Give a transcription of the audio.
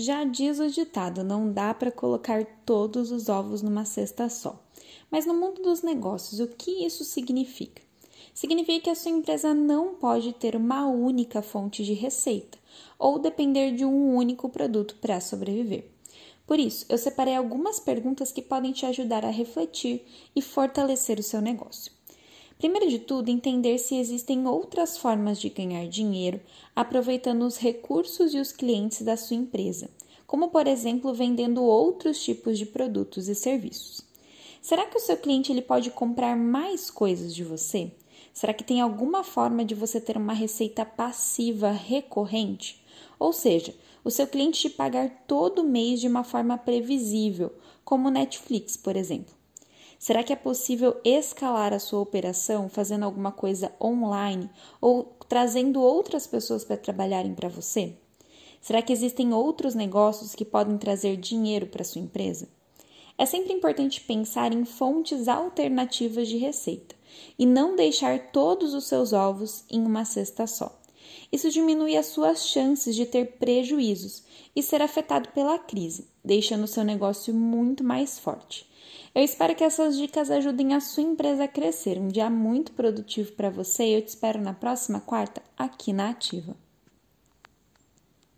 Já diz o ditado: não dá para colocar todos os ovos numa cesta só. Mas no mundo dos negócios, o que isso significa? Significa que a sua empresa não pode ter uma única fonte de receita ou depender de um único produto para sobreviver. Por isso, eu separei algumas perguntas que podem te ajudar a refletir e fortalecer o seu negócio. Primeiro de tudo, entender se existem outras formas de ganhar dinheiro aproveitando os recursos e os clientes da sua empresa, como por exemplo vendendo outros tipos de produtos e serviços. Será que o seu cliente ele pode comprar mais coisas de você? Será que tem alguma forma de você ter uma receita passiva recorrente? Ou seja, o seu cliente te pagar todo mês de uma forma previsível, como Netflix, por exemplo. Será que é possível escalar a sua operação fazendo alguma coisa online ou trazendo outras pessoas para trabalharem para você? Será que existem outros negócios que podem trazer dinheiro para sua empresa? É sempre importante pensar em fontes alternativas de receita e não deixar todos os seus ovos em uma cesta só. Isso diminui as suas chances de ter prejuízos e ser afetado pela crise, deixando seu negócio muito mais forte. Eu espero que essas dicas ajudem a sua empresa a crescer. Um dia muito produtivo para você e eu te espero na próxima quarta aqui na Ativa.